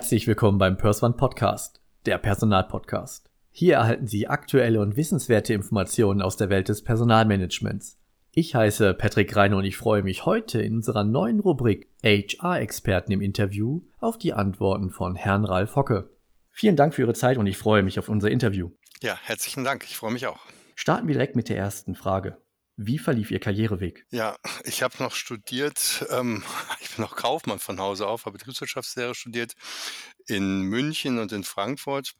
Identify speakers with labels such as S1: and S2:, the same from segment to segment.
S1: Herzlich willkommen beim Perswan Podcast, der Personalpodcast. Hier erhalten Sie aktuelle und wissenswerte Informationen aus der Welt des Personalmanagements. Ich heiße Patrick Reine und ich freue mich heute in unserer neuen Rubrik HR-Experten im Interview auf die Antworten von Herrn Ralf Hocke. Vielen Dank für Ihre Zeit und ich freue mich auf unser Interview.
S2: Ja, herzlichen Dank. Ich freue mich auch.
S1: Starten wir direkt mit der ersten Frage. Wie verlief Ihr Karriereweg?
S2: Ja, ich habe noch studiert, ähm, ich bin noch Kaufmann von Hause auf, habe Betriebswirtschaftslehre studiert in München und in Frankfurt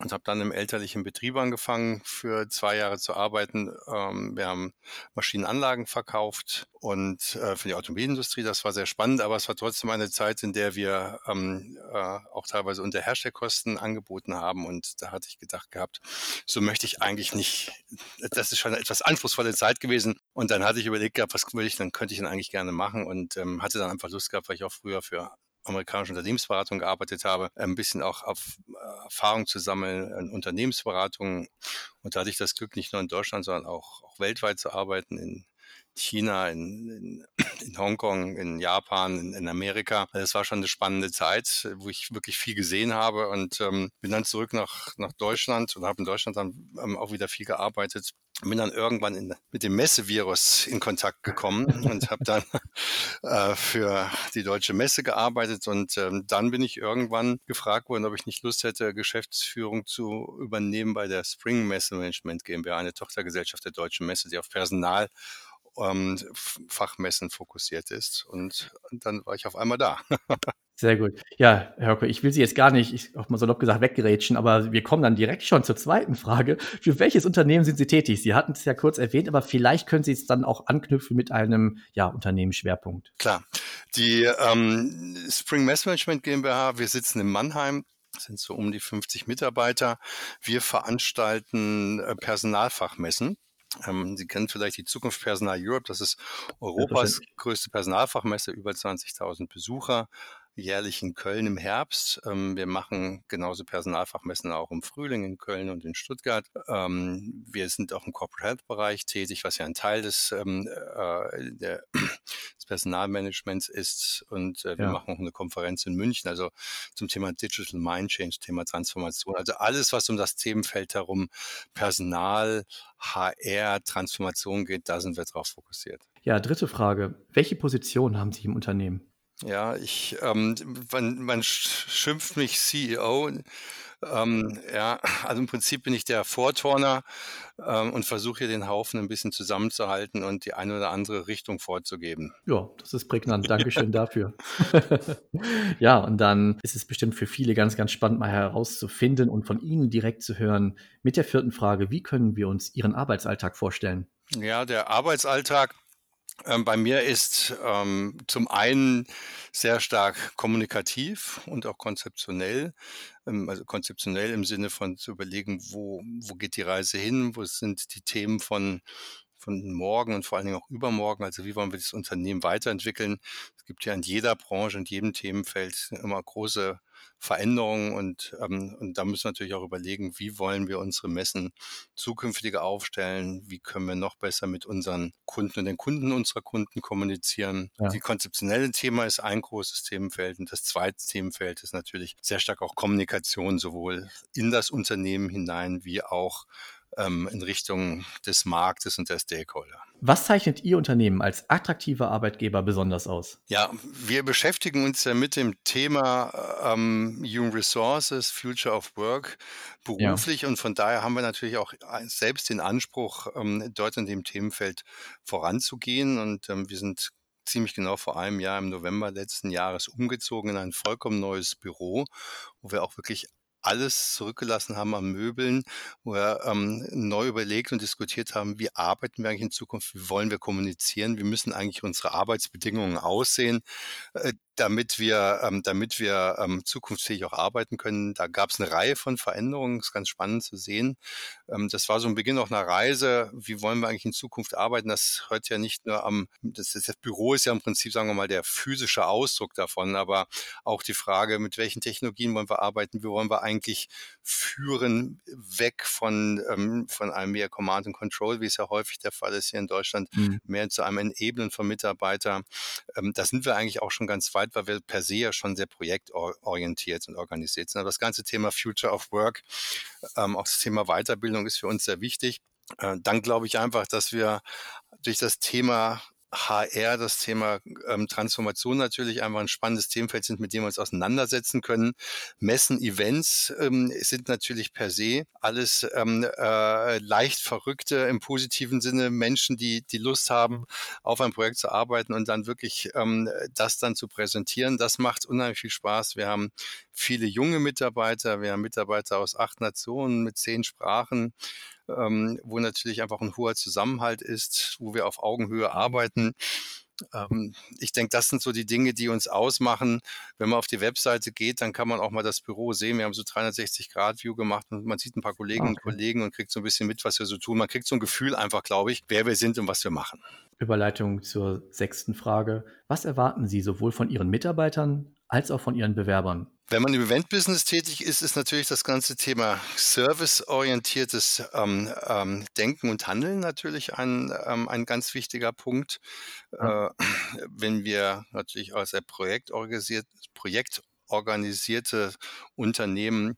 S2: und habe dann im elterlichen Betrieb angefangen, für zwei Jahre zu arbeiten. Ähm, wir haben Maschinenanlagen verkauft und äh, für die Automobilindustrie, das war sehr spannend, aber es war trotzdem eine Zeit, in der wir ähm, äh, auch teilweise unter Herstellkosten angeboten haben. Und da hatte ich gedacht gehabt, so möchte ich eigentlich nicht, das ist schon eine etwas anspruchsvolle Zeit gewesen. Und dann hatte ich überlegt gehabt, was würde ich, dann könnte ich dann eigentlich gerne machen? Und ähm, hatte dann einfach Lust gehabt, weil ich auch früher für amerikanischen Unternehmensberatung gearbeitet habe, ein bisschen auch auf äh, Erfahrung zu sammeln in Unternehmensberatung. Und da hatte ich das Glück, nicht nur in Deutschland, sondern auch, auch weltweit zu arbeiten, in China, in, in, in Hongkong, in Japan, in, in Amerika. Das war schon eine spannende Zeit, wo ich wirklich viel gesehen habe und ähm, bin dann zurück nach, nach Deutschland und habe in Deutschland dann ähm, auch wieder viel gearbeitet bin dann irgendwann in, mit dem Messevirus in Kontakt gekommen und habe dann äh, für die deutsche Messe gearbeitet und ähm, dann bin ich irgendwann gefragt worden, ob ich nicht Lust hätte, Geschäftsführung zu übernehmen bei der Spring Messe Management GmbH, eine Tochtergesellschaft der deutschen Messe, die auf Personal ähm, Fachmessen fokussiert ist. Und, und dann war ich auf einmal da.
S1: Sehr gut. Ja, Herr Hocke, ich will Sie jetzt gar nicht, ich auch mal salopp gesagt, weggerätschen, aber wir kommen dann direkt schon zur zweiten Frage. Für welches Unternehmen sind Sie tätig? Sie hatten es ja kurz erwähnt, aber vielleicht können Sie es dann auch anknüpfen mit einem ja, Unternehmensschwerpunkt.
S2: Klar. Die ähm, Spring Mess Management GmbH, wir sitzen in Mannheim, sind so um die 50 Mitarbeiter. Wir veranstalten äh, Personalfachmessen. Ähm, Sie kennen vielleicht die Zukunft Personal Europe. Das ist Europas größte Personalfachmesse, über 20.000 Besucher jährlich in Köln im Herbst. Ähm, wir machen genauso Personalfachmessen auch im Frühling in Köln und in Stuttgart. Ähm, wir sind auch im Corporate Health Bereich tätig, was ja ein Teil des, ähm, äh, der, des Personalmanagements ist. Und äh, wir ja. machen auch eine Konferenz in München, also zum Thema Digital Mind Change, Thema Transformation. Also alles, was um das Themenfeld herum Personal, HR, Transformation geht, da sind wir drauf fokussiert.
S1: Ja, dritte Frage. Welche Position haben Sie im Unternehmen?
S2: Ja, ich, ähm, man, man schimpft mich CEO. Ähm, ja, also im Prinzip bin ich der Vorturner ähm, und versuche hier den Haufen ein bisschen zusammenzuhalten und die eine oder andere Richtung vorzugeben.
S1: Ja, das ist prägnant. Dankeschön dafür. ja, und dann ist es bestimmt für viele ganz, ganz spannend, mal herauszufinden und von Ihnen direkt zu hören mit der vierten Frage, wie können wir uns Ihren Arbeitsalltag vorstellen?
S2: Ja, der Arbeitsalltag ähm, bei mir ist ähm, zum einen sehr stark kommunikativ und auch konzeptionell. Ähm, also konzeptionell im Sinne von zu überlegen, wo, wo geht die Reise hin, wo sind die Themen von von morgen und vor allen Dingen auch übermorgen. Also wie wollen wir das Unternehmen weiterentwickeln? Es gibt ja in jeder Branche, in jedem Themenfeld immer große Veränderungen und, ähm, und da müssen wir natürlich auch überlegen, wie wollen wir unsere Messen zukünftig aufstellen, wie können wir noch besser mit unseren Kunden und den Kunden unserer Kunden kommunizieren. Ja. Die konzeptionelle Thema ist ein großes Themenfeld und das zweite Themenfeld ist natürlich sehr stark auch Kommunikation, sowohl in das Unternehmen hinein wie auch ähm, in Richtung des Marktes und der Stakeholder.
S1: Was zeichnet Ihr Unternehmen als attraktiver Arbeitgeber besonders aus?
S2: Ja, wir beschäftigen uns ja mit dem Thema ähm, Human Resources, Future of Work beruflich ja. und von daher haben wir natürlich auch selbst den Anspruch, ähm, dort in dem Themenfeld voranzugehen und ähm, wir sind ziemlich genau vor einem Jahr im November letzten Jahres umgezogen in ein vollkommen neues Büro, wo wir auch wirklich alles zurückgelassen haben an Möbeln, wo wir ähm, neu überlegt und diskutiert haben, wie arbeiten wir eigentlich in Zukunft, wie wollen wir kommunizieren, wie müssen eigentlich unsere Arbeitsbedingungen aussehen. Äh, damit wir, ähm, damit wir ähm, zukunftsfähig auch arbeiten können. Da gab es eine Reihe von Veränderungen, das ist ganz spannend zu sehen. Ähm, das war so ein Beginn auch einer Reise. Wie wollen wir eigentlich in Zukunft arbeiten? Das hört ja nicht nur am, das, das Büro ist ja im Prinzip, sagen wir mal, der physische Ausdruck davon, aber auch die Frage, mit welchen Technologien wollen wir arbeiten? Wie wollen wir eigentlich führen, weg von, ähm, von einem mehr Command and Control, wie es ja häufig der Fall ist hier in Deutschland, mhm. mehr zu einem Enablen von Mitarbeitern. Ähm, da sind wir eigentlich auch schon ganz weit weit, weil wir per se ja schon sehr projektorientiert und organisiert sind. Aber das ganze Thema Future of Work, ähm, auch das Thema Weiterbildung ist für uns sehr wichtig. Äh, dann glaube ich einfach, dass wir durch das Thema HR, das Thema ähm, Transformation natürlich einfach ein spannendes Themenfeld sind, mit dem wir uns auseinandersetzen können. Messen, Events ähm, sind natürlich per se alles ähm, äh, leicht verrückte im positiven Sinne Menschen, die die Lust haben, auf ein Projekt zu arbeiten und dann wirklich ähm, das dann zu präsentieren. Das macht unheimlich viel Spaß. Wir haben viele junge Mitarbeiter, wir haben Mitarbeiter aus acht Nationen mit zehn Sprachen ähm, wo natürlich einfach ein hoher Zusammenhalt ist, wo wir auf Augenhöhe arbeiten. Ähm, ich denke, das sind so die Dinge, die uns ausmachen. Wenn man auf die Webseite geht, dann kann man auch mal das Büro sehen. Wir haben so 360-Grad-View gemacht und man sieht ein paar Kolleginnen okay. und Kollegen und kriegt so ein bisschen mit, was wir so tun. Man kriegt so ein Gefühl einfach, glaube ich, wer wir sind und was wir machen.
S1: Überleitung zur sechsten Frage. Was erwarten Sie sowohl von Ihren Mitarbeitern als auch von Ihren Bewerbern?
S2: Wenn man im Event-Business tätig ist, ist natürlich das ganze Thema serviceorientiertes ähm, ähm, Denken und Handeln natürlich ein, ähm, ein ganz wichtiger Punkt. Äh, wenn wir natürlich aus der Projekt organisiert, Projekt organisierte Unternehmen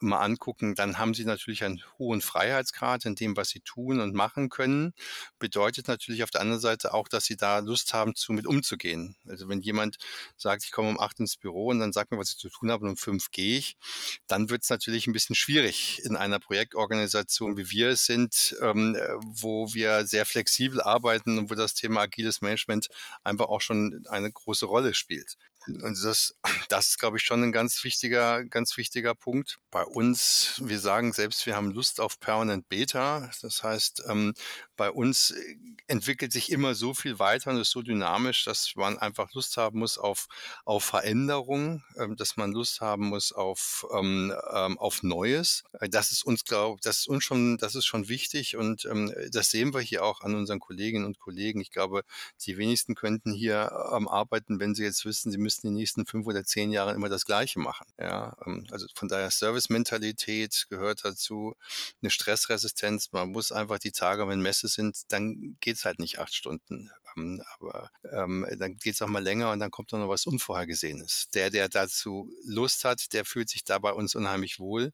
S2: mal angucken, dann haben sie natürlich einen hohen Freiheitsgrad in dem, was sie tun und machen können. Bedeutet natürlich auf der anderen Seite auch, dass sie da Lust haben, zu mit umzugehen. Also wenn jemand sagt, ich komme um acht ins Büro und dann sagt mir, was ich zu tun habe und um fünf gehe ich, dann wird es natürlich ein bisschen schwierig in einer Projektorganisation, wie wir es sind, ähm, wo wir sehr flexibel arbeiten und wo das Thema agiles Management einfach auch schon eine große Rolle spielt. Und das, das ist, glaube ich, schon ein ganz wichtiger, ganz wichtiger Punkt. Bei uns, wir sagen selbst, wir haben Lust auf Permanent Beta. Das heißt, ähm, bei uns äh, entwickelt sich immer so viel weiter und ist so dynamisch, dass man einfach Lust haben muss auf, auf Veränderung, ähm, dass man Lust haben muss auf, ähm, ähm auf Neues. Äh, das ist uns, glaube das ist uns schon, das ist schon wichtig und ähm, das sehen wir hier auch an unseren Kolleginnen und Kollegen. Ich glaube, die wenigsten könnten hier ähm, arbeiten, wenn sie jetzt wissen, sie müssten die nächsten fünf oder zehn Jahre immer das Gleiche machen. Ja, ähm, also von daher Service-Mentalität gehört dazu, eine Stressresistenz. Man muss einfach die Tage, wenn Messe sind, dann geht es halt nicht acht Stunden. Aber ähm, dann geht es auch mal länger und dann kommt noch was Unvorhergesehenes. Der, der dazu Lust hat, der fühlt sich da bei uns unheimlich wohl.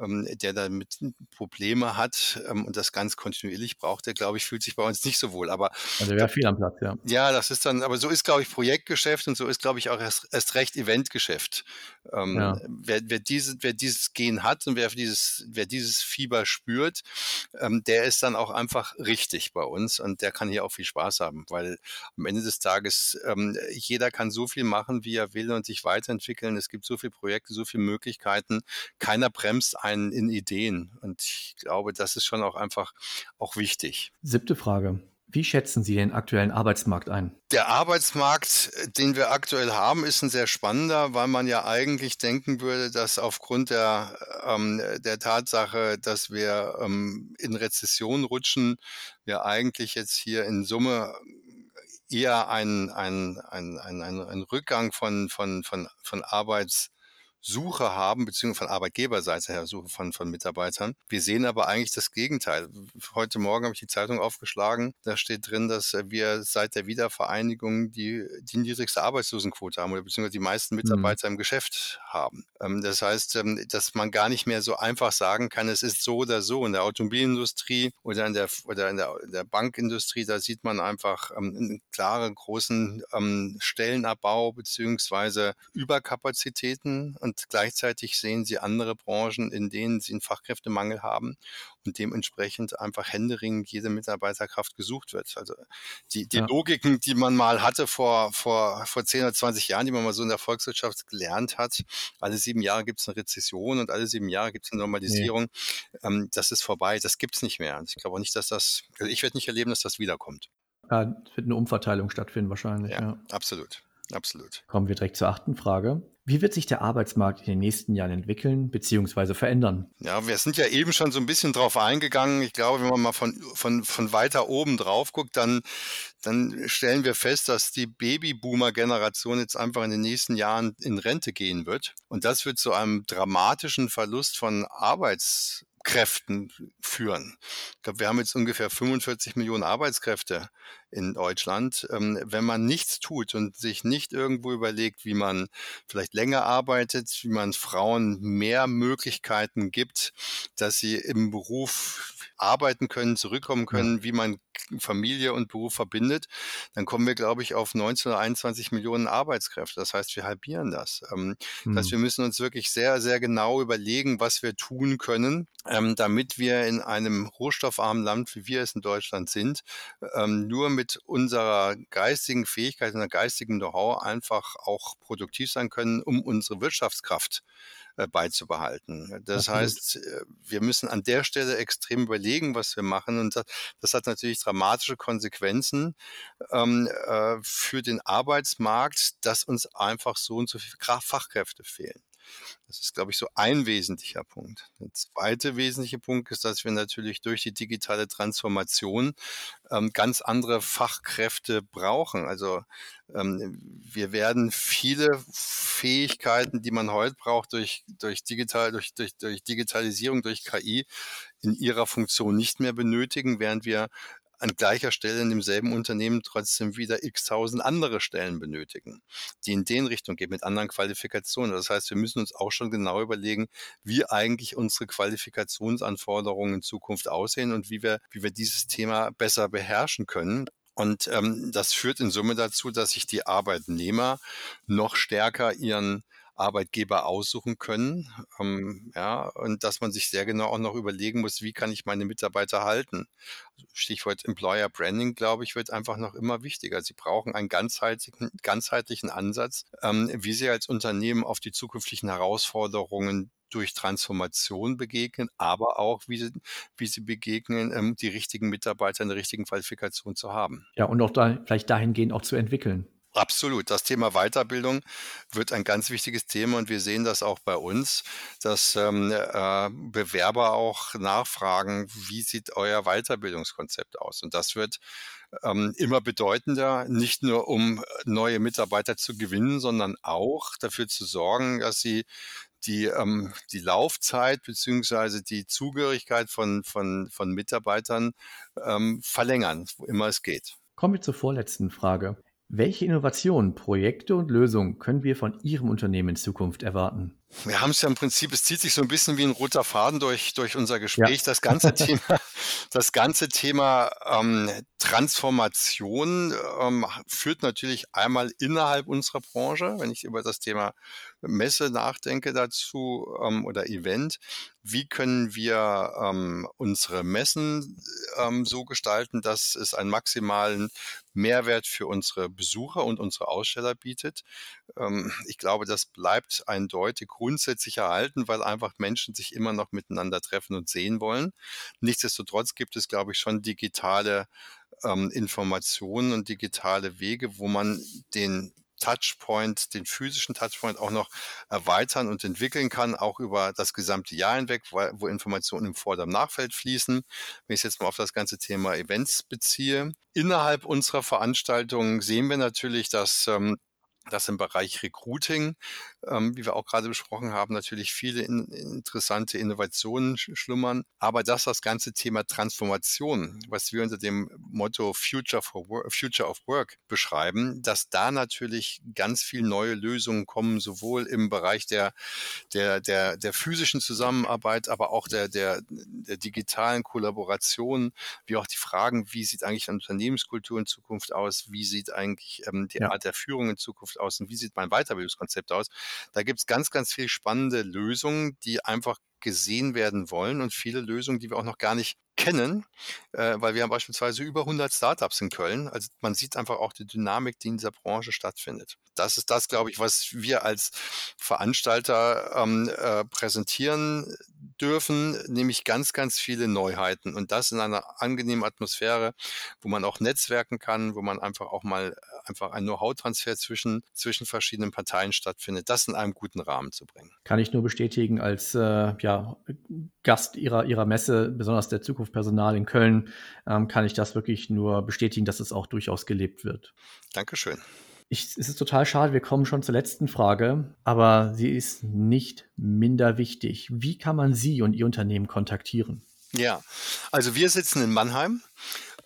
S2: Ähm, der damit Probleme hat ähm, und das ganz kontinuierlich braucht, der, glaube ich, fühlt sich bei uns nicht so wohl. Aber
S1: also wäre viel am Platz, ja.
S2: Ja, das ist dann, aber so ist, glaube ich, Projektgeschäft und so ist, glaube ich, auch erst, erst recht Eventgeschäft. Ähm, ja. wer, wer, diese, wer dieses Gen hat und wer dieses, wer dieses Fieber spürt, ähm, der ist dann auch einfach richtig bei uns und der kann hier auch viel Spaß haben weil am Ende des Tages ähm, jeder kann so viel machen, wie er will und sich weiterentwickeln. Es gibt so viele Projekte, so viele Möglichkeiten. Keiner bremst einen in Ideen und ich glaube, das ist schon auch einfach auch wichtig.
S1: Siebte Frage. Wie schätzen Sie den aktuellen Arbeitsmarkt ein?
S2: Der Arbeitsmarkt, den wir aktuell haben, ist ein sehr spannender, weil man ja eigentlich denken würde, dass aufgrund der, ähm, der Tatsache, dass wir ähm, in Rezession rutschen, wir eigentlich jetzt hier in Summe eher ein, ein, ein, ein, ein Rückgang von, von, von, von Arbeits Suche haben, beziehungsweise von Arbeitgeberseite her Suche von, von Mitarbeitern. Wir sehen aber eigentlich das Gegenteil. Heute Morgen habe ich die Zeitung aufgeschlagen. Da steht drin, dass wir seit der Wiedervereinigung die, die niedrigste Arbeitslosenquote haben oder beziehungsweise die meisten mhm. Mitarbeiter mhm. im Geschäft haben. Ähm, das heißt, ähm, dass man gar nicht mehr so einfach sagen kann, es ist so oder so. In der Automobilindustrie oder in der, oder in der, der Bankindustrie, da sieht man einfach ähm, einen klaren, großen Stellenabbau beziehungsweise Überkapazitäten. Und und gleichzeitig sehen sie andere Branchen, in denen sie einen Fachkräftemangel haben und dementsprechend einfach händeringend jede Mitarbeiterkraft gesucht wird. Also die, die ja. Logiken, die man mal hatte vor, vor, vor 10 oder 20 Jahren, die man mal so in der Volkswirtschaft gelernt hat, alle sieben Jahre gibt es eine Rezession und alle sieben Jahre gibt es eine Normalisierung, nee. ähm, das ist vorbei, das gibt es nicht mehr. Und ich glaube auch nicht, dass das, also ich werde nicht erleben, dass das wiederkommt.
S1: Ja, es wird eine Umverteilung stattfinden wahrscheinlich.
S2: Ja, ja. absolut. Absolut.
S1: Kommen wir direkt zur achten Frage. Wie wird sich der Arbeitsmarkt in den nächsten Jahren entwickeln bzw. verändern?
S2: Ja, wir sind ja eben schon so ein bisschen drauf eingegangen. Ich glaube, wenn man mal von, von, von weiter oben drauf guckt, dann, dann stellen wir fest, dass die Babyboomer-Generation jetzt einfach in den nächsten Jahren in Rente gehen wird. Und das wird zu einem dramatischen Verlust von Arbeits Kräften führen. Ich glaube, wir haben jetzt ungefähr 45 Millionen Arbeitskräfte in Deutschland. Ähm, wenn man nichts tut und sich nicht irgendwo überlegt, wie man vielleicht länger arbeitet, wie man Frauen mehr Möglichkeiten gibt, dass sie im Beruf arbeiten können, zurückkommen können, wie man Familie und Beruf verbindet, dann kommen wir, glaube ich, auf 19 oder 21 Millionen Arbeitskräfte. Das heißt, wir halbieren das. Ähm, mhm. Das heißt, hm. wir müssen uns wirklich sehr, sehr genau überlegen, was wir tun können, ähm, damit wir in einem rohstoffarmen Land, wie wir es in Deutschland sind, ähm, nur mit unserer geistigen Fähigkeit und der geistigen Know-how einfach auch produktiv sein können, um unsere Wirtschaftskraft beizubehalten. Das Absolut. heißt, äh, wir müssen an der Stelle extrem überlegen, was wir machen. Und das hat natürlich dramatische Konsequenzen ähm, äh, für den Arbeitsmarkt, dass uns einfach so und so viele Fachkräfte fehlen. Das ist, glaube ich, so ein wesentlicher Punkt. Der zweite wesentliche Punkt ist, dass wir natürlich durch die digitale Transformation ähm, ganz andere Fachkräfte brauchen. Also ähm, wir werden viele Fähigkeiten, die man heute braucht, durch, durch, digital, durch, durch, durch Digitalisierung, durch KI in ihrer Funktion nicht mehr benötigen, während wir an gleicher Stelle in demselben Unternehmen trotzdem wieder x tausend andere Stellen benötigen, die in den Richtung gehen mit anderen Qualifikationen. Das heißt, wir müssen uns auch schon genau überlegen, wie eigentlich unsere Qualifikationsanforderungen in Zukunft aussehen und wie wir, wie wir dieses Thema besser beherrschen können. Und ähm, das führt in Summe dazu, dass sich die Arbeitnehmer noch stärker ihren Arbeitgeber aussuchen können. Ähm, ja, und dass man sich sehr genau auch noch überlegen muss, wie kann ich meine Mitarbeiter halten. Also Stichwort Employer Branding, glaube ich, wird einfach noch immer wichtiger. Sie brauchen einen ganzheitlichen, ganzheitlichen Ansatz, ähm, wie sie als Unternehmen auf die zukünftigen Herausforderungen durch Transformation begegnen, aber auch, wie sie, wie sie begegnen, ähm, die richtigen Mitarbeiter in der richtigen Qualifikation zu haben.
S1: Ja, und auch da vielleicht dahingehend auch zu entwickeln.
S2: Absolut. Das Thema Weiterbildung wird ein ganz wichtiges Thema und wir sehen das auch bei uns, dass ähm, äh, Bewerber auch nachfragen, wie sieht euer Weiterbildungskonzept aus? Und das wird ähm, immer bedeutender, nicht nur um neue Mitarbeiter zu gewinnen, sondern auch dafür zu sorgen, dass sie die, ähm, die Laufzeit beziehungsweise die Zugehörigkeit von, von, von Mitarbeitern ähm, verlängern, wo immer es geht.
S1: Kommen wir zur vorletzten Frage. Welche Innovationen, Projekte und Lösungen können wir von Ihrem Unternehmen in Zukunft erwarten?
S2: Wir haben es ja im Prinzip, es zieht sich so ein bisschen wie ein roter Faden durch, durch unser Gespräch. Ja. Das ganze Thema, das ganze Thema ähm, Transformation ähm, führt natürlich einmal innerhalb unserer Branche, wenn ich über das Thema Messe nachdenke dazu ähm, oder Event, wie können wir ähm, unsere Messen ähm, so gestalten, dass es einen maximalen Mehrwert für unsere Besucher und unsere Aussteller bietet. Ähm, ich glaube, das bleibt eindeutig grundsätzlich erhalten, weil einfach Menschen sich immer noch miteinander treffen und sehen wollen. Nichtsdestotrotz gibt es, glaube ich, schon digitale ähm, Informationen und digitale Wege, wo man den Touchpoint, den physischen Touchpoint auch noch erweitern und entwickeln kann, auch über das gesamte Jahr hinweg, wo Informationen im Vor- und Nachfeld fließen. Wenn ich jetzt mal auf das ganze Thema Events beziehe. Innerhalb unserer Veranstaltungen sehen wir natürlich, dass ähm, dass im Bereich Recruiting, ähm, wie wir auch gerade besprochen haben, natürlich viele in, interessante Innovationen schlummern, aber dass das ganze Thema Transformation, was wir unter dem Motto Future, for Work, Future of Work beschreiben, dass da natürlich ganz viel neue Lösungen kommen, sowohl im Bereich der, der, der, der physischen Zusammenarbeit, aber auch der, der, der digitalen Kollaboration, wie auch die Fragen, wie sieht eigentlich eine Unternehmenskultur in Zukunft aus, wie sieht eigentlich ähm, die ja. Art der Führung in Zukunft aus und wie sieht mein Weiterbildungskonzept aus. Da gibt es ganz, ganz viel spannende Lösungen, die einfach gesehen werden wollen und viele Lösungen, die wir auch noch gar nicht kennen, äh, weil wir haben beispielsweise über 100 Startups in Köln. Also man sieht einfach auch die Dynamik, die in dieser Branche stattfindet. Das ist das, glaube ich, was wir als Veranstalter ähm, äh, präsentieren dürfen, nämlich ganz, ganz viele Neuheiten und das in einer angenehmen Atmosphäre, wo man auch netzwerken kann, wo man einfach auch mal einfach ein Know-how-Transfer zwischen, zwischen verschiedenen Parteien stattfindet, das in einem guten Rahmen zu bringen.
S1: Kann ich nur bestätigen, als äh, ja, Gast ihrer, ihrer Messe, besonders der Zukunftspersonal in Köln, ähm, kann ich das wirklich nur bestätigen, dass es auch durchaus gelebt wird.
S2: Dankeschön.
S1: Ich, es ist total schade, wir kommen schon zur letzten Frage, aber sie ist nicht minder wichtig. Wie kann man Sie und Ihr Unternehmen kontaktieren?
S2: Ja, also wir sitzen in Mannheim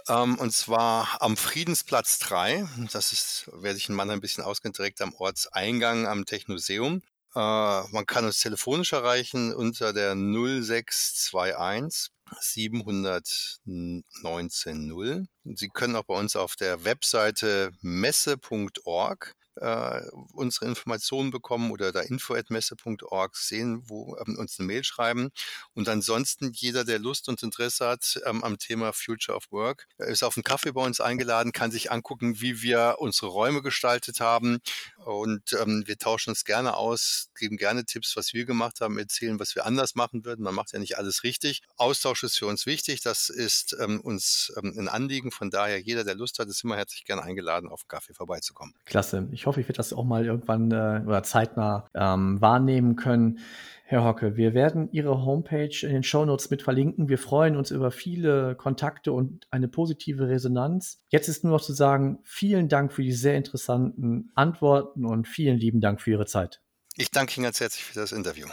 S2: ähm, und zwar am Friedensplatz 3. Das ist, wer sich in Mannheim ein bisschen auskennt, direkt am Ortseingang am Technoseum. Äh, man kann uns telefonisch erreichen unter der 0621 719.0. Sie können auch bei uns auf der Webseite messe.org äh, unsere Informationen bekommen oder da info.messe.org sehen, wo ähm, uns eine Mail schreiben. Und ansonsten jeder, der Lust und Interesse hat ähm, am Thema Future of Work, ist auf einen Kaffee bei uns eingeladen, kann sich angucken, wie wir unsere Räume gestaltet haben. Und ähm, wir tauschen uns gerne aus, geben gerne Tipps, was wir gemacht haben, erzählen, was wir anders machen würden. Man macht ja nicht alles richtig. Austausch ist für uns wichtig. Das ist ähm, uns ähm, ein Anliegen. Von daher, jeder, der Lust hat, ist immer herzlich gerne eingeladen, auf Kaffee vorbeizukommen.
S1: Klasse. Ich hoffe, ich werde das auch mal irgendwann äh, oder zeitnah ähm, wahrnehmen können. Herr Hocke, wir werden Ihre Homepage in den Shownotes mit verlinken. Wir freuen uns über viele Kontakte und eine positive Resonanz. Jetzt ist nur noch zu sagen, vielen Dank für die sehr interessanten Antworten und vielen lieben Dank für Ihre Zeit.
S2: Ich danke Ihnen ganz herzlich für das Interview.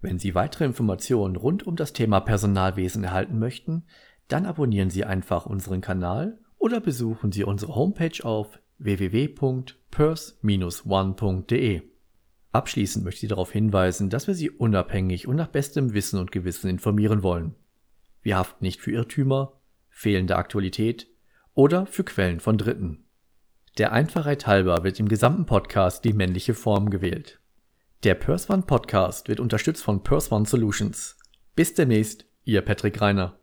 S1: Wenn Sie weitere Informationen rund um das Thema Personalwesen erhalten möchten, dann abonnieren Sie einfach unseren Kanal oder besuchen Sie unsere Homepage auf www.pers-one.de. Abschließend möchte ich darauf hinweisen, dass wir Sie unabhängig und nach bestem Wissen und Gewissen informieren wollen. Wir haften nicht für Irrtümer, fehlende Aktualität oder für Quellen von Dritten. Der Einfachheit halber wird im gesamten Podcast die männliche Form gewählt. Der Pers One Podcast wird unterstützt von Pers One Solutions. Bis demnächst, Ihr Patrick Reiner.